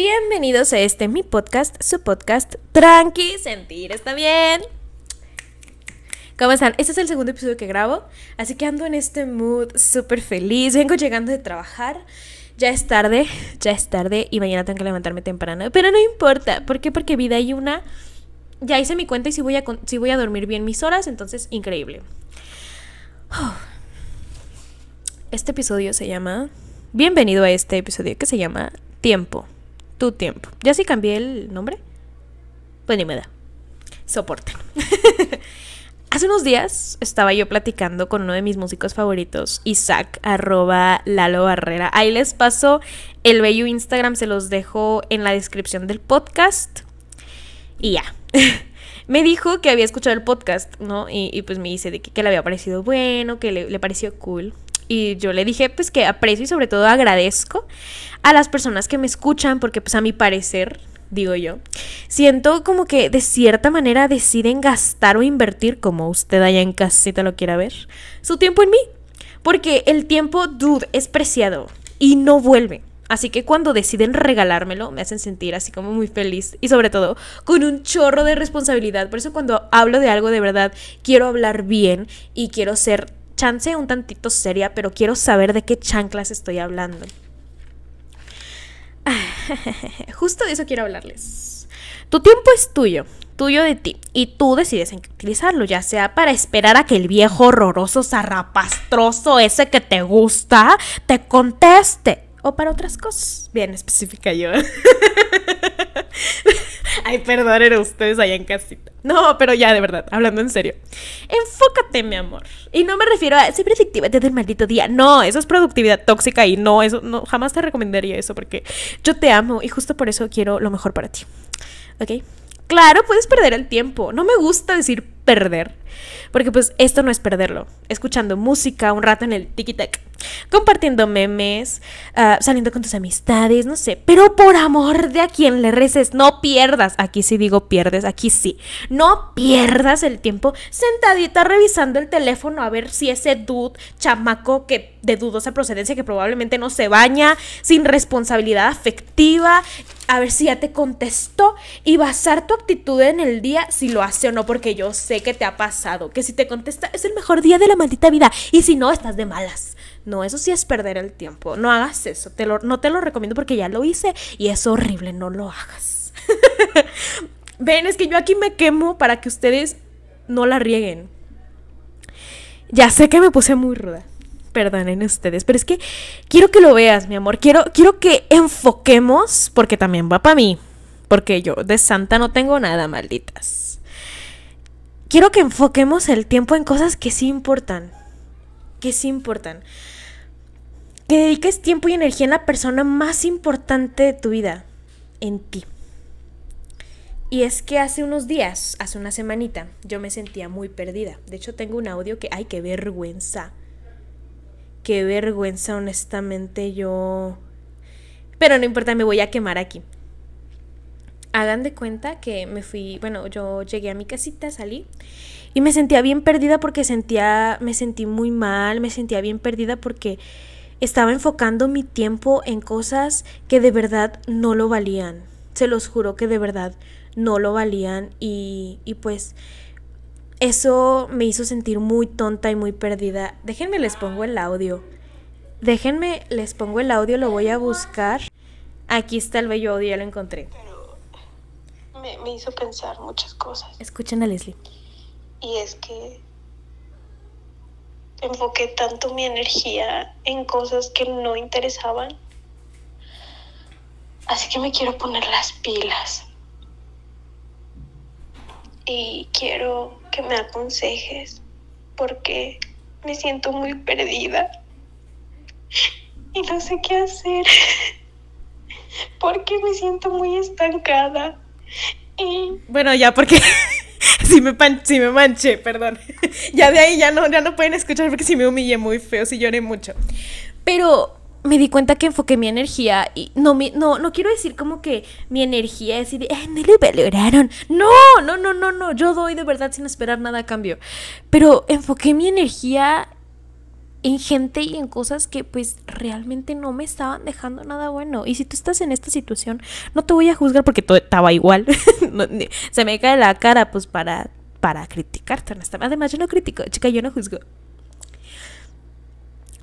Bienvenidos a este mi podcast, su podcast Tranqui, sentir está bien. ¿Cómo están? Este es el segundo episodio que grabo, así que ando en este mood súper feliz. Vengo llegando de trabajar. Ya es tarde, ya es tarde y mañana tengo que levantarme temprano. Pero no importa. ¿Por qué? Porque vida hay una. Ya hice mi cuenta y si voy a, si voy a dormir bien mis horas, entonces increíble. Este episodio se llama. Bienvenido a este episodio que se llama Tiempo. Tu tiempo. ¿Ya sí cambié el nombre? Pues ni me da. Soporten. Hace unos días estaba yo platicando con uno de mis músicos favoritos, Isaac, arroba Lalo Barrera. Ahí les paso el bello Instagram, se los dejo en la descripción del podcast. Y ya. me dijo que había escuchado el podcast, ¿no? Y, pues me dice de que, le había parecido bueno, que le, le pareció cool. Y yo le dije pues que aprecio y sobre todo agradezco a las personas que me escuchan porque pues a mi parecer digo yo, siento como que de cierta manera deciden gastar o invertir, como usted allá en casita lo quiera ver, su tiempo en mí. Porque el tiempo, dude, es preciado y no vuelve. Así que cuando deciden regalármelo, me hacen sentir así como muy feliz y sobre todo con un chorro de responsabilidad. Por eso cuando hablo de algo de verdad, quiero hablar bien y quiero ser chance un tantito seria, pero quiero saber de qué chanclas estoy hablando. Justo de eso quiero hablarles. Tu tiempo es tuyo, tuyo de ti, y tú decides en qué utilizarlo, ya sea para esperar a que el viejo horroroso zarrapastroso ese que te gusta te conteste, o para otras cosas. Bien específica yo. Ay, perdonen ustedes allá en casita. No, pero ya, de verdad, hablando en serio. Enfócate, mi amor. Y no me refiero a ser predictiva desde el maldito día. No, eso es productividad tóxica y no, eso no, jamás te recomendaría eso porque yo te amo y justo por eso quiero lo mejor para ti. ¿Ok? Claro, puedes perder el tiempo. No me gusta decir perder, porque pues esto no es perderlo. Escuchando música un rato en el tiki-tac compartiendo memes, ah, saliendo con tus amistades, no sé. Pero por amor de a quien le reces, no pierdas. Aquí sí digo pierdes, aquí sí. No pierdas el tiempo sentadita revisando el teléfono a ver si ese dude, chamaco que de dudosa procedencia, que probablemente no se baña, sin responsabilidad afectiva, a ver si ya te contestó y basar tu actitud en el día si lo hace o no, porque yo sé que te ha pasado, que si te contesta es el mejor día de la maldita vida y si no, estás de malas. No, eso sí es perder el tiempo. No hagas eso. Te lo, no te lo recomiendo porque ya lo hice y es horrible. No lo hagas. Ven, es que yo aquí me quemo para que ustedes no la rieguen. Ya sé que me puse muy ruda. Perdonen ustedes, pero es que quiero que lo veas, mi amor. Quiero, quiero que enfoquemos, porque también va para mí. Porque yo de santa no tengo nada, malditas. Quiero que enfoquemos el tiempo en cosas que sí importan. Que sí importan que dediques tiempo y energía en la persona más importante de tu vida, en ti. Y es que hace unos días, hace una semanita, yo me sentía muy perdida. De hecho, tengo un audio que, ay, qué vergüenza. Qué vergüenza, honestamente, yo... Pero no importa, me voy a quemar aquí. Hagan de cuenta que me fui, bueno, yo llegué a mi casita, salí y me sentía bien perdida porque sentía, me sentí muy mal, me sentía bien perdida porque estaba enfocando mi tiempo en cosas que de verdad no lo valían. Se los juro que de verdad no lo valían y, y pues eso me hizo sentir muy tonta y muy perdida. Déjenme les pongo el audio. Déjenme les pongo el audio, lo voy a buscar. Aquí está el bello audio, ya lo encontré. Me hizo pensar muchas cosas. Escuchen a Leslie. Y es que enfoqué tanto mi energía en cosas que no interesaban. Así que me quiero poner las pilas. Y quiero que me aconsejes porque me siento muy perdida y no sé qué hacer porque me siento muy estancada. Y bueno, ya porque si me, me manché, perdón. ya de ahí ya no, ya no pueden escuchar porque si me humillé muy feo, si lloré mucho. Pero me di cuenta que enfoqué mi energía y no, no, no quiero decir como que mi energía es de, no lo valoraron. No, no, no, no, no, yo doy de verdad sin esperar nada a cambio. Pero enfoqué mi energía en gente y en cosas que pues realmente no me estaban dejando nada bueno. Y si tú estás en esta situación, no te voy a juzgar porque todo estaba igual. se me cae la cara pues para, para criticarte, Además, yo no critico, chica, yo no juzgo.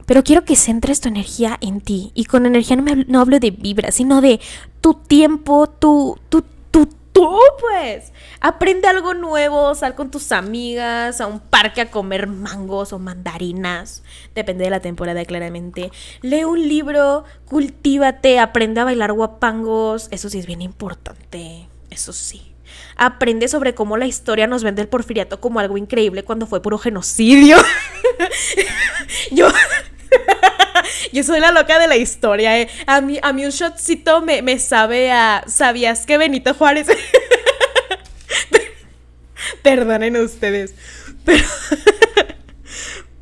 Pero quiero que centres tu energía en ti. Y con energía no, me, no hablo de vibra, sino de tu tiempo, tu, tu, tu, tú, pues. Aprende algo nuevo, sal con tus amigas a un parque a comer mangos o mandarinas. Depende de la temporada, claramente. Lee un libro, cultívate, aprende a bailar guapangos. Eso sí es bien importante. Eso sí. Aprende sobre cómo la historia nos vende el porfiriato como algo increíble cuando fue puro genocidio. Yo. Yo soy la loca de la historia, ¿eh? A mí, a mí un shotcito me, me sabe a. ¿Sabías que Benito Juárez.? Perdonen ustedes. Pero.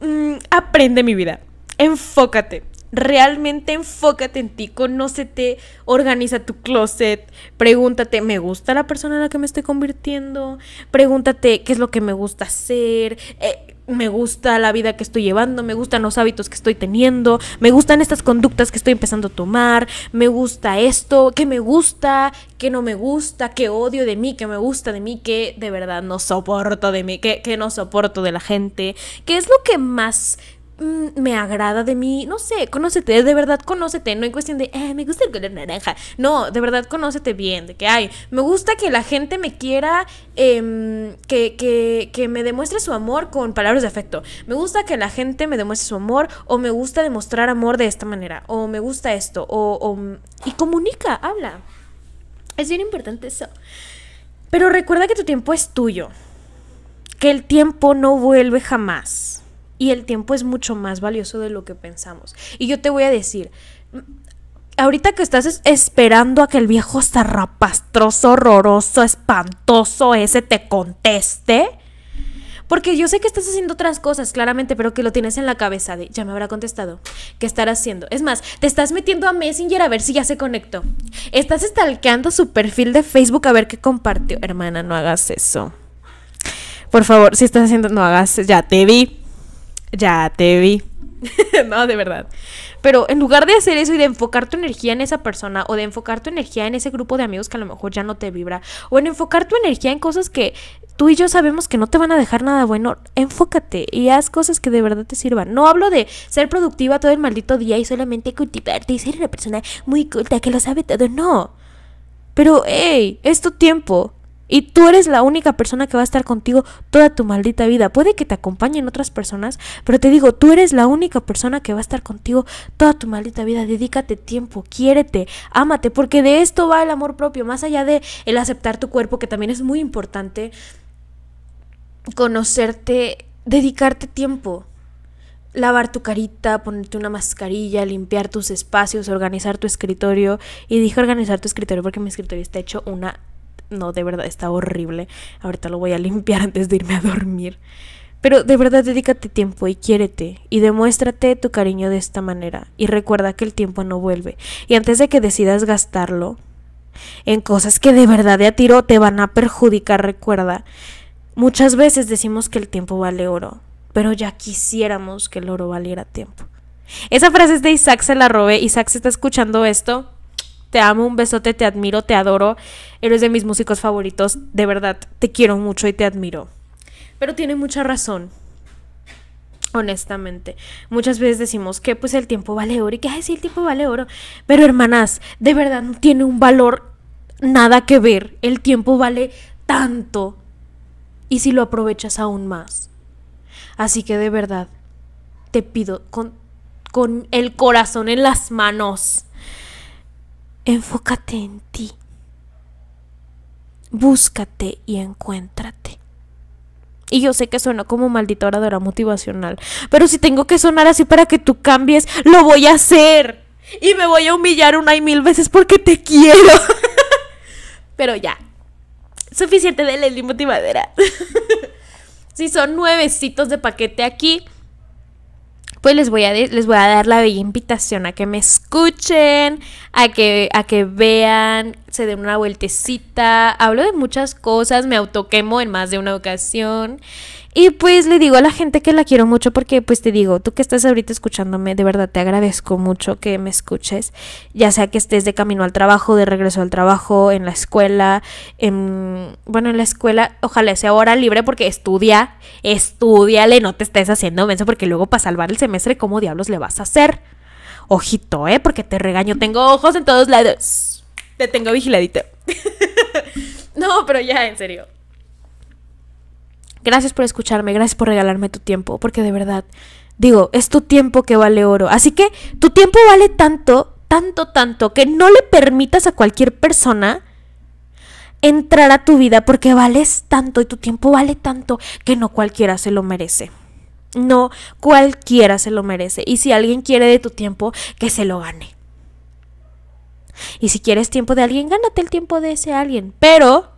Mm, aprende mi vida. Enfócate. Realmente enfócate en ti, conócete, organiza tu closet, pregúntate, ¿me gusta la persona en la que me estoy convirtiendo? Pregúntate qué es lo que me gusta hacer. Eh, me gusta la vida que estoy llevando, me gustan los hábitos que estoy teniendo, me gustan estas conductas que estoy empezando a tomar, me gusta esto, que me gusta, que no me gusta, que odio de mí, que me gusta de mí, que de verdad no soporto de mí, que, que no soporto de la gente, que es lo que más me agrada de mí, no sé, conócete, de verdad conócete, no en cuestión de, eh, me gusta el color naranja, no, de verdad conócete bien, de que hay, me gusta que la gente me quiera, em, que, que, que me demuestre su amor con palabras de afecto, me gusta que la gente me demuestre su amor o me gusta demostrar amor de esta manera, o me gusta esto, o, o y comunica, habla, es bien importante eso, pero recuerda que tu tiempo es tuyo, que el tiempo no vuelve jamás y el tiempo es mucho más valioso de lo que pensamos. Y yo te voy a decir, ahorita que estás esperando a que el viejo zarrapastroso, horroroso, espantoso ese te conteste, porque yo sé que estás haciendo otras cosas, claramente, pero que lo tienes en la cabeza de, ya me habrá contestado, ¿qué estarás haciendo? Es más, te estás metiendo a Messenger a ver si ya se conectó. Estás stalkeando su perfil de Facebook a ver qué compartió. Hermana, no hagas eso. Por favor, si estás haciendo, no hagas, ya te vi. Ya te vi. no, de verdad. Pero en lugar de hacer eso y de enfocar tu energía en esa persona o de enfocar tu energía en ese grupo de amigos que a lo mejor ya no te vibra o en enfocar tu energía en cosas que tú y yo sabemos que no te van a dejar nada bueno, enfócate y haz cosas que de verdad te sirvan. No hablo de ser productiva todo el maldito día y solamente cultivarte y ser una persona muy culta que lo sabe todo, no. Pero, hey, es tu tiempo. Y tú eres la única persona que va a estar contigo toda tu maldita vida. Puede que te acompañen otras personas, pero te digo, tú eres la única persona que va a estar contigo toda tu maldita vida. Dedícate tiempo, quiérete, ámate, porque de esto va el amor propio, más allá de el aceptar tu cuerpo, que también es muy importante conocerte, dedicarte tiempo lavar tu carita, ponerte una mascarilla, limpiar tus espacios, organizar tu escritorio. Y dije organizar tu escritorio porque mi escritorio está hecho una no, de verdad está horrible. Ahorita lo voy a limpiar antes de irme a dormir. Pero de verdad dedícate tiempo y quiérete y demuéstrate tu cariño de esta manera. Y recuerda que el tiempo no vuelve. Y antes de que decidas gastarlo en cosas que de verdad de a tiro te van a perjudicar, recuerda, muchas veces decimos que el tiempo vale oro, pero ya quisiéramos que el oro valiera tiempo. Esa frase es de Isaac, se la robé. Isaac, se está escuchando esto, te amo, un besote, te admiro, te adoro. Eres de mis músicos favoritos. De verdad, te quiero mucho y te admiro. Pero tiene mucha razón. Honestamente, muchas veces decimos que pues el tiempo vale oro y que ay, sí, el tiempo vale oro. Pero hermanas, de verdad no tiene un valor nada que ver. El tiempo vale tanto. Y si lo aprovechas aún más. Así que de verdad, te pido con, con el corazón en las manos Enfócate en ti. Búscate y encuéntrate. Y yo sé que suena como maldita oradora motivacional, pero si tengo que sonar así para que tú cambies, lo voy a hacer. Y me voy a humillar una y mil veces porque te quiero. pero ya. Suficiente de Leslie Motivadera. si son nuevecitos de paquete aquí, pues les voy a, les voy a dar la bella invitación a que me escuchen, a que, a que vean, se den una vueltecita. Hablo de muchas cosas, me autoquemo en más de una ocasión. Y pues le digo a la gente que la quiero mucho porque pues te digo, tú que estás ahorita escuchándome, de verdad te agradezco mucho que me escuches, ya sea que estés de camino al trabajo, de regreso al trabajo, en la escuela, en, bueno, en la escuela, ojalá sea hora libre porque estudia, estudiale, no te estés haciendo menso porque luego para salvar el semestre, ¿cómo diablos le vas a hacer? Ojito, ¿eh? Porque te regaño, tengo ojos en todos lados. Te tengo vigiladito. no, pero ya, en serio. Gracias por escucharme, gracias por regalarme tu tiempo, porque de verdad, digo, es tu tiempo que vale oro. Así que tu tiempo vale tanto, tanto, tanto, que no le permitas a cualquier persona entrar a tu vida porque vales tanto y tu tiempo vale tanto que no cualquiera se lo merece. No cualquiera se lo merece. Y si alguien quiere de tu tiempo, que se lo gane. Y si quieres tiempo de alguien, gánate el tiempo de ese alguien. Pero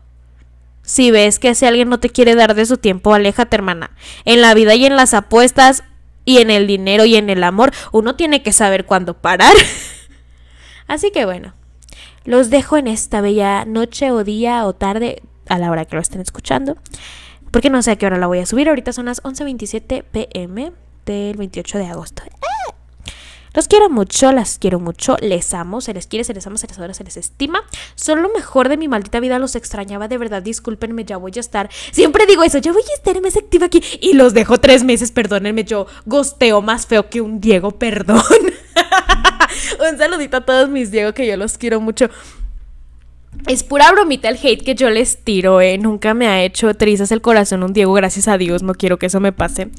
si ves que ese alguien no te quiere dar de su tiempo, aléjate, hermana. En la vida y en las apuestas y en el dinero y en el amor, uno tiene que saber cuándo parar. Así que bueno, los dejo en esta bella noche o día o tarde a la hora que lo estén escuchando. Porque no sé a qué hora la voy a subir. Ahorita son las 11.27 pm del 28 de agosto. Los quiero mucho, las quiero mucho, les amo, se les quiere, se les ama, se les adora, se les estima. Son lo mejor de mi maldita vida, los extrañaba, de verdad, discúlpenme, ya voy a estar. Siempre digo eso, ya voy a estar más activa aquí. Y los dejo tres meses, perdónenme, yo gosteo más feo que un Diego, perdón. un saludito a todos mis Diego, que yo los quiero mucho. Es pura bromita el hate que yo les tiro, eh. Nunca me ha hecho trizas el corazón un Diego, gracias a Dios. No quiero que eso me pase.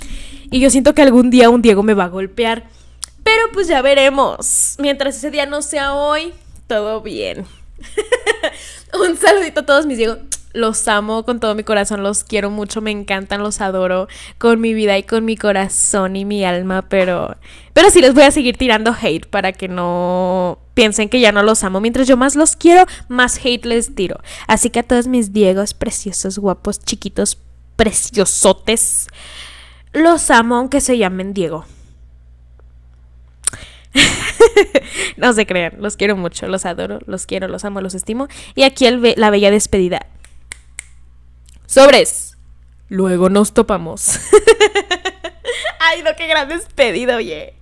Y yo siento que algún día un Diego me va a golpear. Pero pues ya veremos. Mientras ese día no sea hoy, todo bien. un saludito a todos mis Diego. Los amo con todo mi corazón, los quiero mucho, me encantan, los adoro con mi vida y con mi corazón y mi alma, pero pero sí les voy a seguir tirando hate para que no piensen que ya no los amo. Mientras yo más los quiero, más hate les tiro. Así que a todos mis Diegos preciosos, guapos, chiquitos, preciosotes, los amo aunque se llamen Diego. no se crean, los quiero mucho, los adoro, los quiero, los amo, los estimo. Y aquí el la bella despedida. Sobres. Luego nos topamos. Ay, no, qué gran despedida, oye.